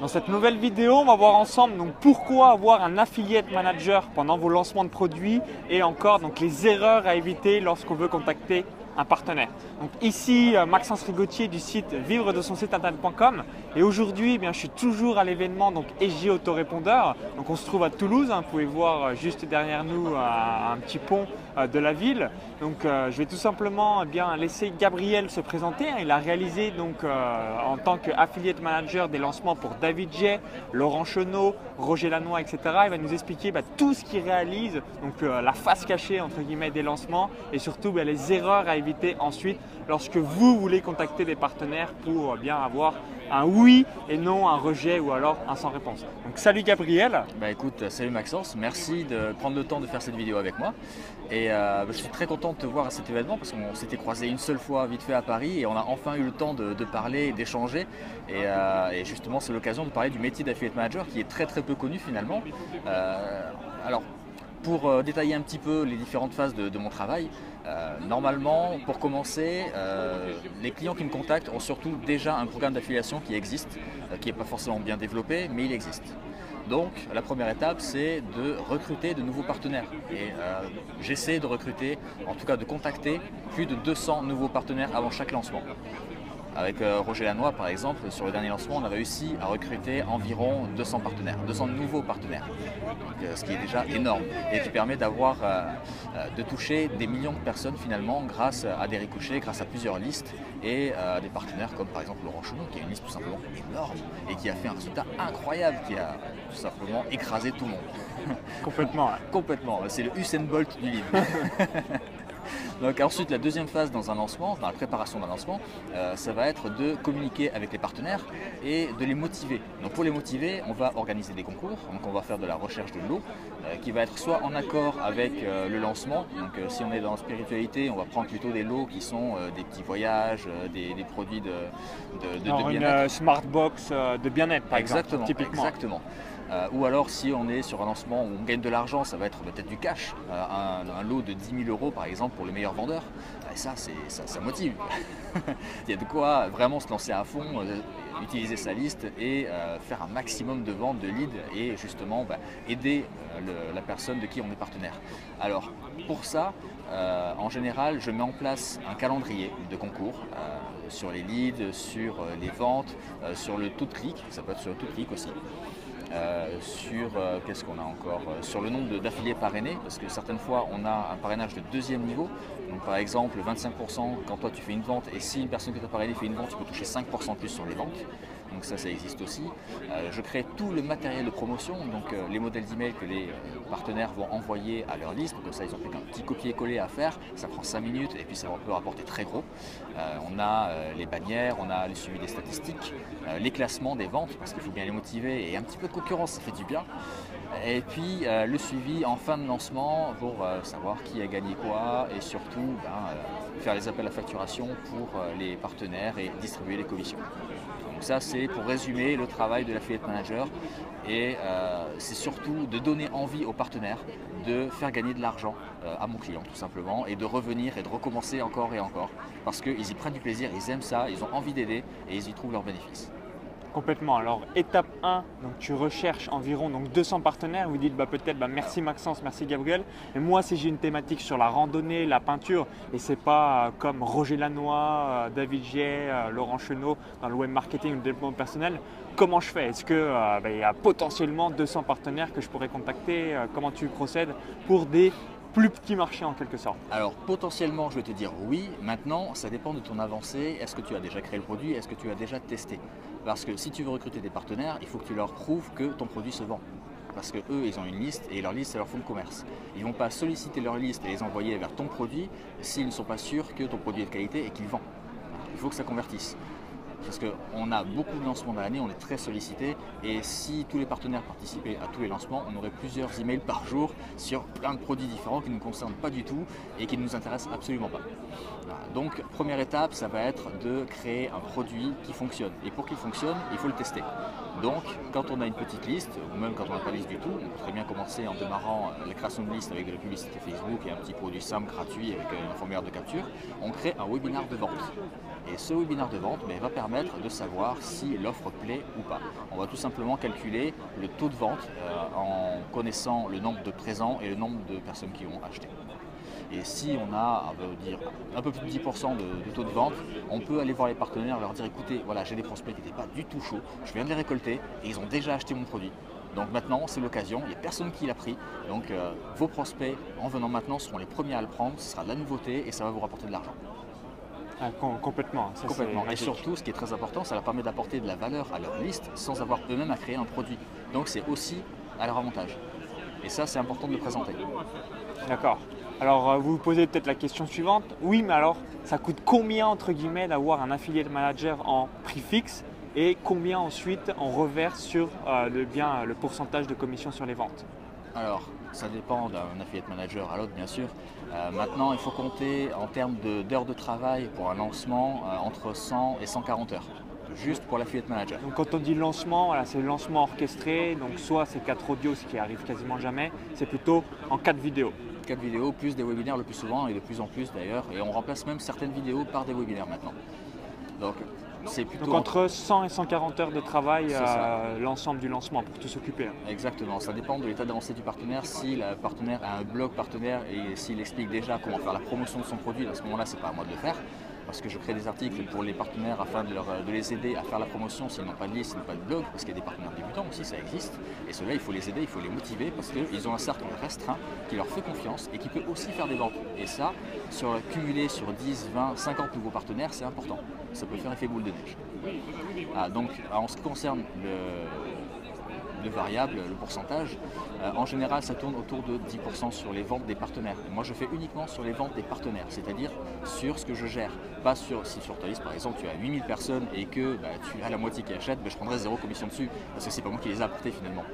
Dans cette nouvelle vidéo, on va voir ensemble pourquoi avoir un affiliate manager pendant vos lancements de produits et encore les erreurs à éviter lorsqu'on veut contacter un partenaire. Donc ici, euh, Maxence Rigotier du site vivre de son site internet.com et aujourd'hui, eh bien, je suis toujours à l'événement donc EJ Autorépondeur. Donc on se trouve à Toulouse, hein. vous pouvez voir euh, juste derrière nous un petit pont euh, de la ville. Donc je vais tout simplement eh bien, laisser Gabriel se présenter. Hein. Il a réalisé donc en tant qu'affiliate manager des lancements pour David J, Laurent Chenot, Roger Lannoy, etc. Il va nous expliquer bah, tout ce qu'il réalise, donc la face cachée entre guillemets des lancements et surtout bah, les erreurs à éviter ensuite lorsque vous voulez contacter des partenaires pour bien avoir un oui et non un rejet ou alors un sans réponse. Donc salut Gabriel. Bah écoute, salut Maxence, merci de prendre le temps de faire cette vidéo avec moi. Et euh, bah, je suis très content de te voir à cet événement parce qu'on s'était croisé une seule fois vite fait à Paris et on a enfin eu le temps de, parler, d'échanger. Euh, et, justement c'est l'occasion de parler du métier d'affiliate manager qui est très très peu connu finalement. Euh, alors pour euh, détailler un petit peu les différentes phases de, mon travail, euh, normalement, pour commencer, euh, les clients qui me contactent ont surtout déjà un programme d'affiliation qui existe, qui n'est pas forcément bien développé, mais il existe. Donc, la première étape, c'est de recruter de nouveaux partenaires. Et j'essaie de recruter, en tout cas de contacter, plus de 200 nouveaux partenaires avant chaque lancement. Avec euh, Roger Lannoy, par exemple, sur le dernier lancement, on a réussi à recruter environ 200 partenaires, 200 nouveaux partenaires, euh, ce qui est déjà énorme et qui permet d'avoir, euh, de toucher des millions de personnes finalement grâce à des ricochets, grâce à plusieurs listes et à des partenaires comme par exemple Laurent Chenou, qui a une liste tout simplement énorme et qui a fait un résultat incroyable, qui a tout simplement écrasé tout le monde. Complètement. Complètement. C'est le Usain Bolt du livre. Donc ensuite, la deuxième phase dans un lancement, dans la préparation d'un lancement, euh, ça va être de communiquer avec les partenaires et de les motiver. Donc pour les motiver, on va organiser des concours, donc on va faire de la recherche de lots euh, qui va être soit en accord avec euh, le lancement, donc si on est dans la spiritualité, on va prendre plutôt des lots qui sont des petits voyages, des, produits de, de, de, bien-être. Une smart box de bien-être par exactement, exemple, typiquement. Exactement. Euh, ou alors si on est sur un lancement où on gagne de l'argent, ça va être peut-être du cash, euh, un, lot de 10 000 euros par exemple pour le meilleur vendeur. Et ça, ça, motive. Il y a de quoi vraiment se lancer à fond, euh, utiliser sa liste et faire un maximum de ventes de leads et justement bah, aider la personne de qui on est partenaire. Alors pour ça, en général, je mets en place un calendrier de concours sur les leads, sur les ventes, sur le taux de clic, ça peut être sur le taux de clic aussi. Euh, sur euh, qu'est-ce qu'on a encore euh, sur le nombre d'affiliés parrainés parce que certaines fois on a un parrainage de deuxième niveau. Donc par exemple 25% quand toi tu fais une vente et si une personne qui t'a parrainé fait une vente tu peux toucher 5% plus sur les ventes donc ça, ça existe aussi. Euh, je crée tout le matériel de promotion, donc euh, les modèles d'email que les euh, partenaires vont envoyer à leur liste. Donc ça, ils ont fait qu'un petit copier-coller à faire. Ça prend 5 minutes et puis ça peut rapporter très gros. on a les bannières, on a le suivi des statistiques, les classements des ventes, parce qu'il faut bien les motiver et un petit peu de concurrence, ça fait du bien. Et puis le suivi en fin de lancement pour savoir qui a gagné quoi et surtout ben, faire les appels à facturation pour les partenaires et distribuer les commissions. Donc ça, c'est pour résumer le travail de l'affiliate manager. Et euh, c'est surtout de donner envie aux partenaires de faire gagner de l'argent euh, à mon client, tout simplement, et de revenir et de recommencer encore et encore. Parce qu'ils y prennent du plaisir, ils aiment ça, ils ont envie d'aider et ils y trouvent leurs bénéfices. Complètement. Alors étape 1, donc tu recherches environ donc 200 partenaires. Vous dites bah, peut-être bah, merci Maxence, merci Gabriel. Et moi si j'ai une thématique sur la randonnée, la peinture, et c'est pas euh, comme Roger Lannoy, euh, David Gier, euh, Laurent Chenot dans le web marketing ou le développement personnel, comment je fais? Est-ce qu'il bah, y a potentiellement 200 partenaires que je pourrais contacter? Comment tu procèdes pour des plus petit marché en quelque sorte Alors potentiellement je vais te dire oui, maintenant ça dépend de ton avancée, est-ce que tu as déjà créé le produit, est-ce que tu as déjà testé? Parce que si tu veux recruter des partenaires, il faut que tu leur prouves que ton produit se vend. Parce que eux, ils ont une liste et leur liste, c'est leur fonds de commerce. Ils ne vont pas solliciter leur liste et les envoyer vers ton produit s'ils ne sont pas sûrs que ton produit est de qualité et qu'il vend. Il faut que ça convertisse parce qu'on a beaucoup de lancements dans l'année, on est très sollicité et si tous les partenaires participaient à tous les lancements, on aurait plusieurs emails par jour sur plein de produits différents qui ne nous concernent pas du tout et qui ne nous intéressent absolument pas. Donc première étape, ça va être de créer un produit qui fonctionne et pour qu'il fonctionne, il faut le tester. Donc, quand on a une petite liste, ou même quand on n'a pas de liste du tout, on peut très bien commencer en démarrant la création de liste avec de la publicité Facebook et un petit produit simple, gratuit, avec un formulaire de capture. On crée un webinaire de vente. Et ce webinaire de vente ben, va permettre de savoir si l'offre plaît ou pas. On va tout simplement calculer le taux de vente euh, en connaissant le nombre de présents et le nombre de personnes qui ont acheté. Et si on a dire, un peu plus de 10% de, taux de vente, on peut aller voir les partenaires et leur dire écoutez, voilà, j'ai des prospects qui n'étaient pas du tout chauds, je viens de les récolter et ils ont déjà acheté mon produit. Donc maintenant, c'est l'occasion, il n'y a personne qui l'a pris. Donc euh, vos prospects, en venant maintenant, seront les premiers à le prendre, ce sera de la nouveauté et ça va vous rapporter de l'argent. Ah, complètement. complètement. Et surtout, ce qui est très important, ça leur permet d'apporter de la valeur à leur liste sans avoir eux-mêmes à créer un produit. Donc c'est aussi à leur avantage. Et ça, c'est important de le présenter. D'accord. Alors, euh, vous vous posez peut-être la question suivante. Oui, mais alors, ça coûte combien, entre guillemets, d'avoir un affiliate manager en prix fixe et combien ensuite on reverse sur euh, le, bien, le pourcentage de commission sur les ventes? Alors, ça dépend d'un affiliate manager à l'autre, bien sûr. Euh, maintenant, il faut compter en termes d'heures de, travail pour un lancement euh, entre 100 et 140 heures, juste pour l'affiliate manager. Donc, quand on dit lancement, voilà, c'est le lancement orchestré, donc soit c'est 4 audios, ce qui arrive quasiment jamais, c'est plutôt en 4 vidéos. 4 vidéos, plus des webinaires le plus souvent et de plus en plus d'ailleurs, et on remplace même certaines vidéos par des webinaires maintenant. Donc, donc entre 100 et 140 heures de travail euh, l'ensemble du lancement pour tout s'occuper. Hein. Exactement, ça dépend de l'état d'avancée du partenaire. Si le partenaire a un blog partenaire et s'il explique déjà comment faire la promotion de son produit, à ce moment-là, c'est pas à moi de le faire parce que je crée des articles pour les partenaires afin de, les aider à faire la promotion s'ils n'ont pas de liste, s'ils n'ont pas de blog, parce qu'il y a des partenaires débutants aussi, ça existe. Et cela, il faut les aider, il faut les motiver parce qu'ils ont un cercle restreint qui leur fait confiance et qui peut aussi faire des ventes. Et ça, sur cumuler sur 10, 20, 50 nouveaux partenaires, c'est important. Ça peut faire effet boule de neige. Ah, donc, en ce qui concerne le, de variables, le pourcentage. Euh, en général, ça tourne autour de 10% sur les ventes des partenaires. moi, je fais uniquement sur les ventes des partenaires, c'est-à-dire sur ce que je gère. Pas sur, si sur ta liste, par exemple, tu as 8000 personnes et que bah, tu as la moitié qui achètent, bah, je prendrai zéro commission dessus, parce que c'est pas moi qui les ai apportés finalement.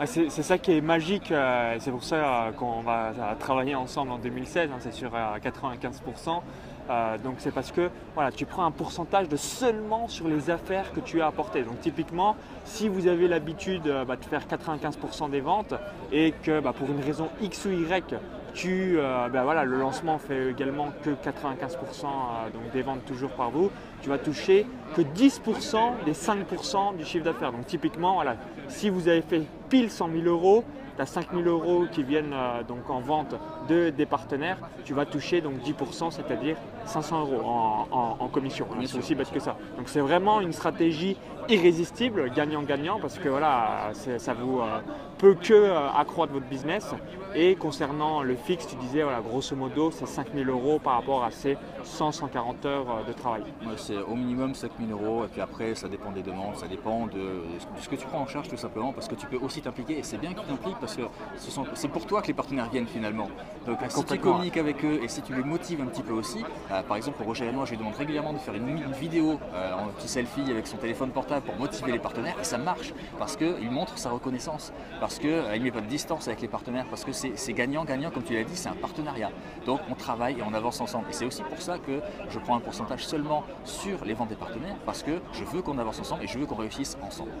Ah, c'est ça qui est magique, euh, c'est pour ça euh, qu'on va travailler ensemble en 2016, hein, c'est sur 95%. Euh, donc c'est parce que voilà, tu prends un pourcentage de seulement sur les affaires que tu as apportées. Donc typiquement, si vous avez l'habitude euh, bah, de faire 95% des ventes et que bah, pour une raison X ou Y, tu, euh, bah, voilà, le lancement fait également que 95% donc des ventes toujours par vous, tu vas toucher que 10% des 5% du chiffre d'affaires. Donc typiquement, voilà, si vous avez fait pile 100 000 euros, tu as 5 000 euros qui viennent euh, donc en vente de, des partenaires, tu vas toucher donc 10%, c'est-à-dire 500 euros en, commission. C'est aussi bête que ça. Donc c'est vraiment une stratégie irrésistible, gagnant-gagnant, parce que voilà, ça vous euh, peut que euh, accroître votre business. Et concernant le fixe, tu disais, voilà, grosso modo, c'est 5 000 euros par rapport à ces 100-140 heures de travail. c'est au minimum 5 000 euros, et puis après, ça dépend des demandes, ça dépend de, ce que tu prends en charge tout simplement, parce que tu peux aussi t'impliquer, et c'est bien que tu t'impliques, parce que c'est pour toi que les partenaires viennent finalement. Donc si tu communiques avec eux et si tu les motives un petit peu aussi, euh, par exemple pour Roger et moi, je lui demande régulièrement de faire une, vidéo euh, en petit selfie avec son téléphone portable pour motiver les partenaires, et ça marche, parce qu'il montre sa reconnaissance, parce qu'il euh, met pas de distance avec les partenaires, parce que c'est gagnant-gagnant, comme tu l'as dit, c'est un partenariat. Donc on travaille et on avance ensemble. Et c'est aussi pour ça que je prends un pourcentage seulement sur les ventes des partenaires, parce que je veux qu'on avance ensemble et je veux qu'on réussisse ensemble.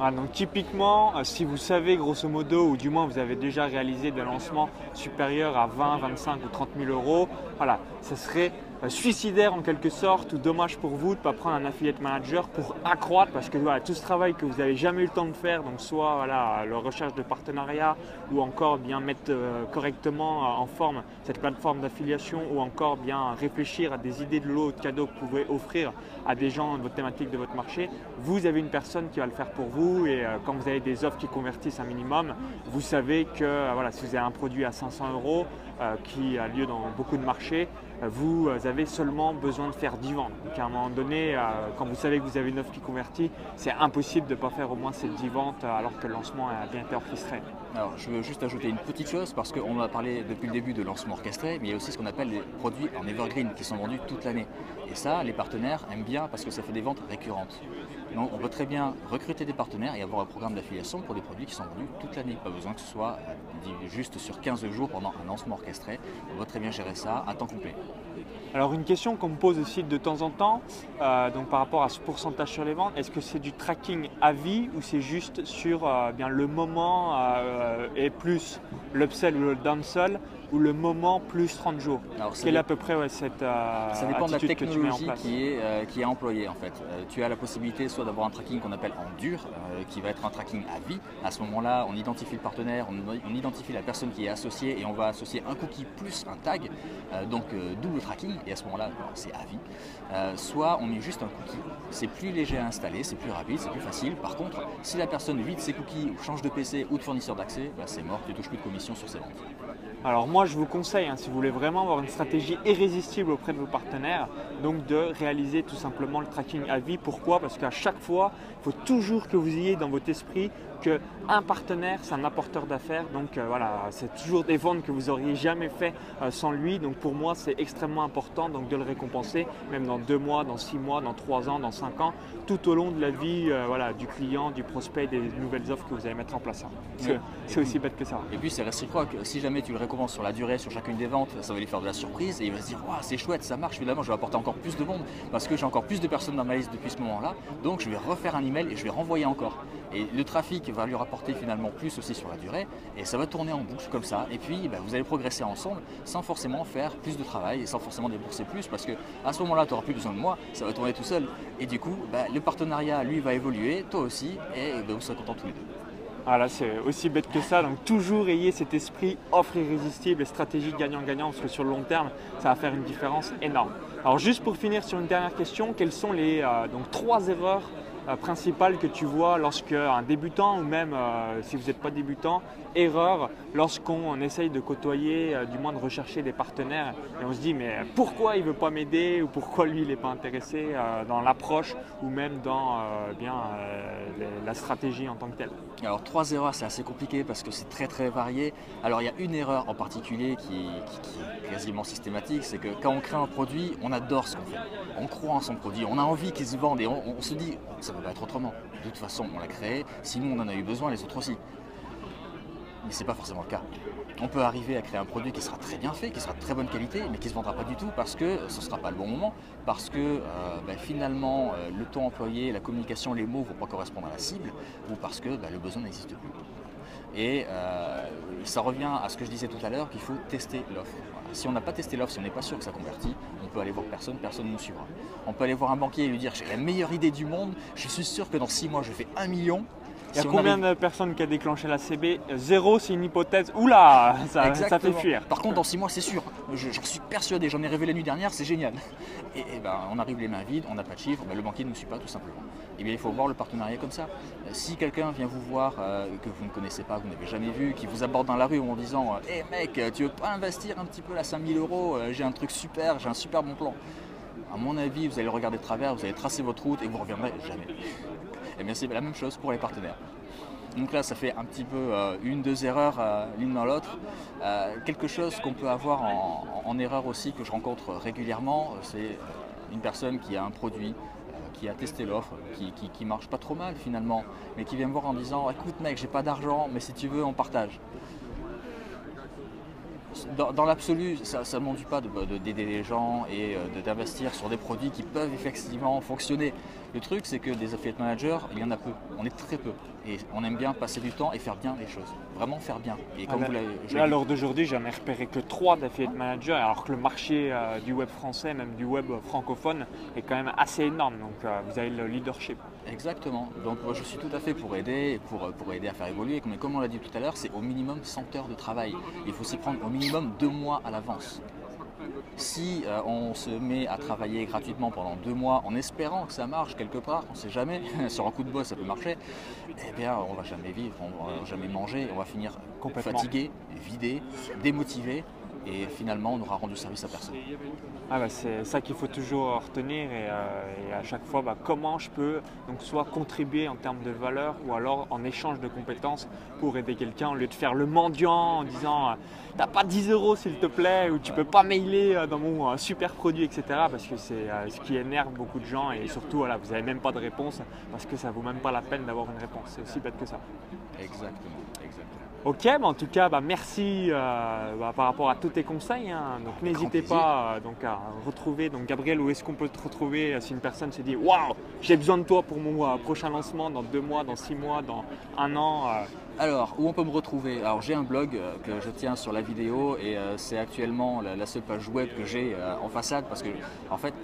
Ah, donc typiquement, euh, si vous savez grosso modo, ou du moins vous avez déjà réalisé des lancements supérieurs à 20, 25 ou 30 000 euros, voilà, ce serait suicidaire en quelque sorte ou dommage pour vous de ne pas prendre un affiliate manager pour accroître parce que voilà, tout ce travail que vous n'avez jamais eu le temps de faire, donc soit voilà, la recherche de partenariat ou encore bien mettre euh, correctement euh, en forme cette plateforme d'affiliation ou encore bien réfléchir à des idées de lots de cadeaux que vous pouvez offrir à des gens de votre thématique de votre marché, vous avez une personne qui va le faire pour vous et quand vous avez des offres qui convertissent un minimum, vous savez que si vous avez un produit à 500 euros qui a lieu dans beaucoup de marchés, vous avez seulement besoin de faire 10 ventes. Donc à un moment donné, euh, quand vous savez que vous avez une offre qui convertit, c'est impossible de ne pas faire au moins ces 10 ventes euh, alors que le lancement a bien été orchestré. Alors je veux juste ajouter une petite chose parce qu'on a parlé depuis le début de lancement orchestré, mais il y a aussi ce qu'on appelle les produits en evergreen qui sont vendus toute l'année. Et ça, les partenaires aiment bien parce que ça fait des ventes récurrentes. Donc on peut très bien recruter des partenaires et avoir un programme d'affiliation pour des produits qui sont vendus toute l'année. Pas besoin que ce soit euh, juste sur 15 jours pendant un lancement orchestré. On peut très bien gérer ça à temps complet. Alors une question qu'on me pose aussi de temps en temps, euh, donc par rapport à ce pourcentage sur les ventes, est-ce que c'est du tracking à vie ou c'est juste sur euh, bien le moment euh, et plus l'upsell ou le downsell ou le moment plus 30 jours Alors, Quelle est à peu près ouais, cette euh, Ça dépend de la attitude que tu mets en technologie place qui est, euh, qui est employée en fait. Euh, tu as la possibilité soit d'avoir un tracking qu'on appelle en dur, qui va être un tracking à vie. À ce moment-là, on identifie le partenaire, on, on identifie la personne qui est associée et on va associer un cookie plus un tag, donc double tracking, et à ce moment-là, c'est à vie. Soit on met juste un cookie, c'est plus léger à installer, c'est plus rapide, c'est plus facile. Par contre, si la personne vide ses cookies ou change de PC ou de fournisseur d'accès, bah, c'est mort, tu touches plus de commission sur ses ventes. Alors moi je vous conseille, hein, si vous voulez vraiment avoir une stratégie irrésistible auprès de vos partenaires, donc de réaliser tout simplement le tracking à vie. Pourquoi? Parce qu'à chaque fois, il faut toujours que vous ayez dans votre esprit que un partenaire c'est un apporteur d'affaires. Donc euh, voilà, c'est toujours des ventes que vous auriez jamais fait euh, sans lui. Donc pour moi c'est extrêmement important donc de le récompenser, même dans deux mois, dans six mois, dans trois ans, dans cinq ans, tout au long de la vie euh, voilà, du client, du prospect, des nouvelles offres que vous allez mettre en place. hein. C'est aussi bête que ça. Et puis c'est réciproque. Si jamais tu le récompenses sur la durée, sur chacune des ventes, ça va lui faire de la surprise et il va se dire Waouh, c'est chouette, ça marche. Finalement, je vais apporter encore plus de monde parce que j'ai encore plus de personnes dans ma liste depuis ce moment-là. Donc je vais refaire un email et je vais renvoyer encore. Et le trafic va lui rapporter finalement plus aussi sur la durée et ça va tourner en boucle comme ça. Et puis bah, vous allez progresser ensemble sans forcément faire plus de travail et sans forcément débourser plus parce que à ce moment-là, tu n'auras plus besoin de moi, ça va tourner tout seul. Et du coup, bah, le partenariat lui va évoluer, toi aussi, et bah, vous serez contents tous les deux. Voilà, c'est aussi bête que ça. Donc toujours ayez cet esprit offre irrésistible et stratégie gagnant-gagnant parce que sur le long terme, ça va faire une différence énorme. Alors juste pour finir sur une dernière question, quelles sont les euh, trois erreurs principales que tu vois lorsque un débutant ou même euh, si vous n'êtes pas débutant, erreur lorsqu'on essaye de côtoyer, euh, du moins de rechercher des partenaires et on se dit mais pourquoi il veut pas m'aider ou pourquoi lui il n'est pas intéressé euh, dans l'approche ou même dans euh, bien euh, la stratégie en tant que telle? Alors trois erreurs, c'est assez compliqué parce que c'est très très varié. Alors il y a une erreur en particulier qui, est quasiment systématique, c'est que quand on crée un produit, on adore ce qu'on. On croit en son produit, on a envie qu'il se vende et on, se dit ça ne peut être autrement. De toute façon, on l'a créé, si nous on en a eu besoin, les autres aussi. Mais c'est pas forcément le cas. On peut arriver à créer un produit qui sera très bien fait, qui sera de très bonne qualité, mais qui se vendra pas du tout parce que ce sera pas le bon moment, parce que euh, ben, finalement euh, le ton employé, la communication, les mots vont pas correspondre à la cible, ou parce que ben, le besoin n'existe plus. Et euh, ça revient à ce que je disais tout à l'heure, qu'il faut tester l'offre. Si on n'a pas testé l'offre, si on n'est pas sûr que ça convertit, on peut aller voir personne, personne ne nous suivra. On peut aller voir un banquier et lui dire j'ai la meilleure idée du monde, je suis sûr que dans 6 mois je fais 1 million. Il y a Si combien arrive- de personnes qui a déclenché la CB Zéro, c'est une hypothèse. Oula, ça, ça fait fuir. Par contre, dans 6 mois, c'est sûr. Je- J'en suis persuadé. J'en ai rêvé la nuit dernière, c'est génial. Et, et ben, on arrive les mains vides, on n'a pas de chiffre, ben, le banquier ne nous suit pas tout simplement. Et bien, il faut voir le partenariat comme ça. Euh, Si quelqu'un vient vous voir euh, que vous ne connaissez pas, que vous n'avez jamais vu, qui vous aborde dans la rue en disant Hé mec, euh, tu veux pas investir un petit peu là 5000 euros J'ai un truc super, j'ai un super bon plan. À mon avis, vous allez le regarder de travers, vous allez tracer votre route et vous ne reviendrez jamais. Et bien, c'est la même chose pour les partenaires. Donc là, ça fait un petit peu euh, une, deux erreurs euh, l'une dans l'autre. Euh, quelque chose qu'on peut avoir en, erreur aussi, que je rencontre régulièrement, c'est une personne qui a un produit, qui a testé l'offre, qui, qui, marche pas trop mal finalement, mais qui vient me voir en disant Écoute, mec, j'ai pas d'argent, mais si tu veux, on partage. Dans, l'absolu, ça ne m'enduit pas de- de- d'aider les gens et d'investir sur des produits qui peuvent effectivement fonctionner. Le truc, c'est que des affiliate managers, il y en a peu. On est très peu. Et on aime bien passer du temps et faire bien les choses. Vraiment faire bien. Et comme Ah, vous là- l'heure d'aujourd'hui, j'en ai repéré que 3 d'affiliate managers, alors que le marché euh, du web français, même du web francophone, est quand même assez énorme. Donc, euh, vous avez le leadership. Exactement. Donc moi je suis tout à fait pour aider, et pour, pour aider à faire évoluer. Mais comme on l'a dit tout à l'heure, c'est au minimum 100 heures de travail. Il faut s'y prendre au minimum deux mois à l'avance. Si euh, on se met à travailler gratuitement pendant deux mois en espérant que ça marche quelque part, on ne sait jamais, sur un coup de boss ça peut marcher, eh bien on va jamais vivre, on va jamais manger, on va finir Complètement. fatigué, vidé, démotivé et finalement on n'aura rendu service à personne. Ah bah, c'est ça qu'il faut toujours retenir et, euh, et à chaque fois bah, comment je peux donc soit contribuer en termes de valeur ou alors en échange de compétences pour aider quelqu'un au lieu de faire le mendiant en disant euh, t'as pas 10 euros s'il te plaît ou tu peux pas mailer euh, dans mon super produit etc parce que c'est euh, ce qui énerve beaucoup de gens et surtout voilà, vous n'avez même pas de réponse parce que ça vaut même pas la peine d'avoir une réponse c'est aussi bête que ça. Exactement, exactement. Ok, bah en tout cas, bah merci euh, bah, par rapport à tous tes conseils. hein. Donc n'hésitez pas euh, donc, à retrouver. Donc Gabriel, où est-ce qu'on peut te retrouver euh, si une personne se dit Waouh, j'ai besoin de toi pour mon prochain lancement dans deux mois, dans six mois, dans un an Alors, où on peut me retrouver? Alors, j'ai un blog que je tiens sur la vidéo et c'est actuellement la, la seule page web que j'ai en façade parce que, en fait,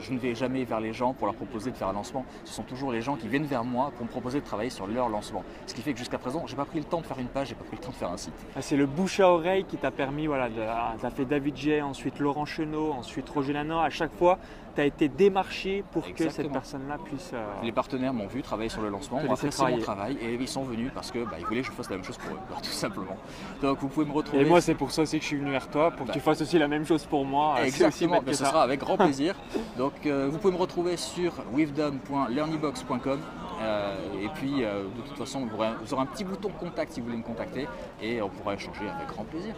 je, ne vais jamais vers les gens pour leur proposer de faire un lancement. Ce sont toujours les gens qui viennent vers moi pour me proposer de travailler sur leur lancement. Ce qui fait que jusqu'à présent, j'ai pas pris le temps de faire une page, j'ai pas pris le temps de faire un site. Ah, C'est le bouche à oreille qui t'a permis, voilà, de, tu as fait David J, ensuite Laurent Chenot, ensuite Roger Lano. À chaque fois, tu as été démarché pour que cette personne-là puisse. euh, Les partenaires m'ont vu travailler sur le lancement, Te ont laisser apprécié mon travail et ils sont venus parce que bah, ils voulaient que je fasse la même chose pour eux, tout simplement. Donc vous pouvez me retrouver. Et moi, c'est pour ça aussi que je suis venu vers toi, pour que Bah. tu fasses aussi la même chose pour moi. Euh, aussi Exactement, ce ça. sera avec grand plaisir. Donc euh, vous pouvez me retrouver sur withedom.learnybox.com euh, et puis euh, de toute façon vous aurez, un petit bouton contact si vous voulez me contacter et on pourra échanger avec grand plaisir.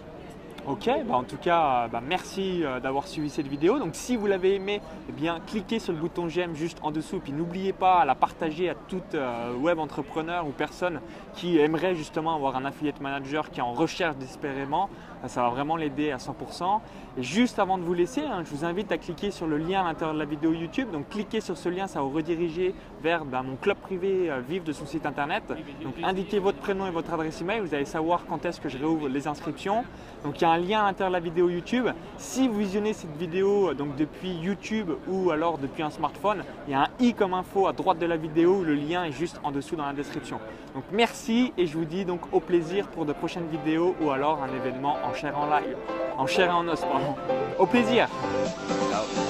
Ok, bah en tout cas, bah merci d'avoir suivi cette vidéo. Donc si vous l'avez aimé, eh bien cliquez sur le bouton j'aime juste en dessous. Puis n'oubliez pas à la partager à toute euh, web entrepreneur ou personne qui aimerait justement avoir un affiliate manager qui est en recherche désespérément. Ça va vraiment l'aider à 100%. Et juste avant de vous laisser, hein, je vous invite à cliquer sur le lien à l'intérieur de la vidéo YouTube. Donc cliquez sur ce lien, ça va vous rediriger vers bah, mon club privé euh, Vive de son site internet. Donc indiquez votre prénom et votre adresse email. Vous allez savoir quand est-ce que je réouvre les inscriptions. Donc il y a un lien à l'intérieur de la vidéo YouTube. Si vous visionnez cette vidéo euh, donc depuis YouTube ou alors depuis un smartphone, il y a un i comme info à droite de la vidéo. Le lien est juste en dessous dans la description. Donc merci et je vous dis donc au plaisir pour de prochaines vidéos ou alors un événement en chair en live, en chair et en os pardon. Au plaisir. Ciao.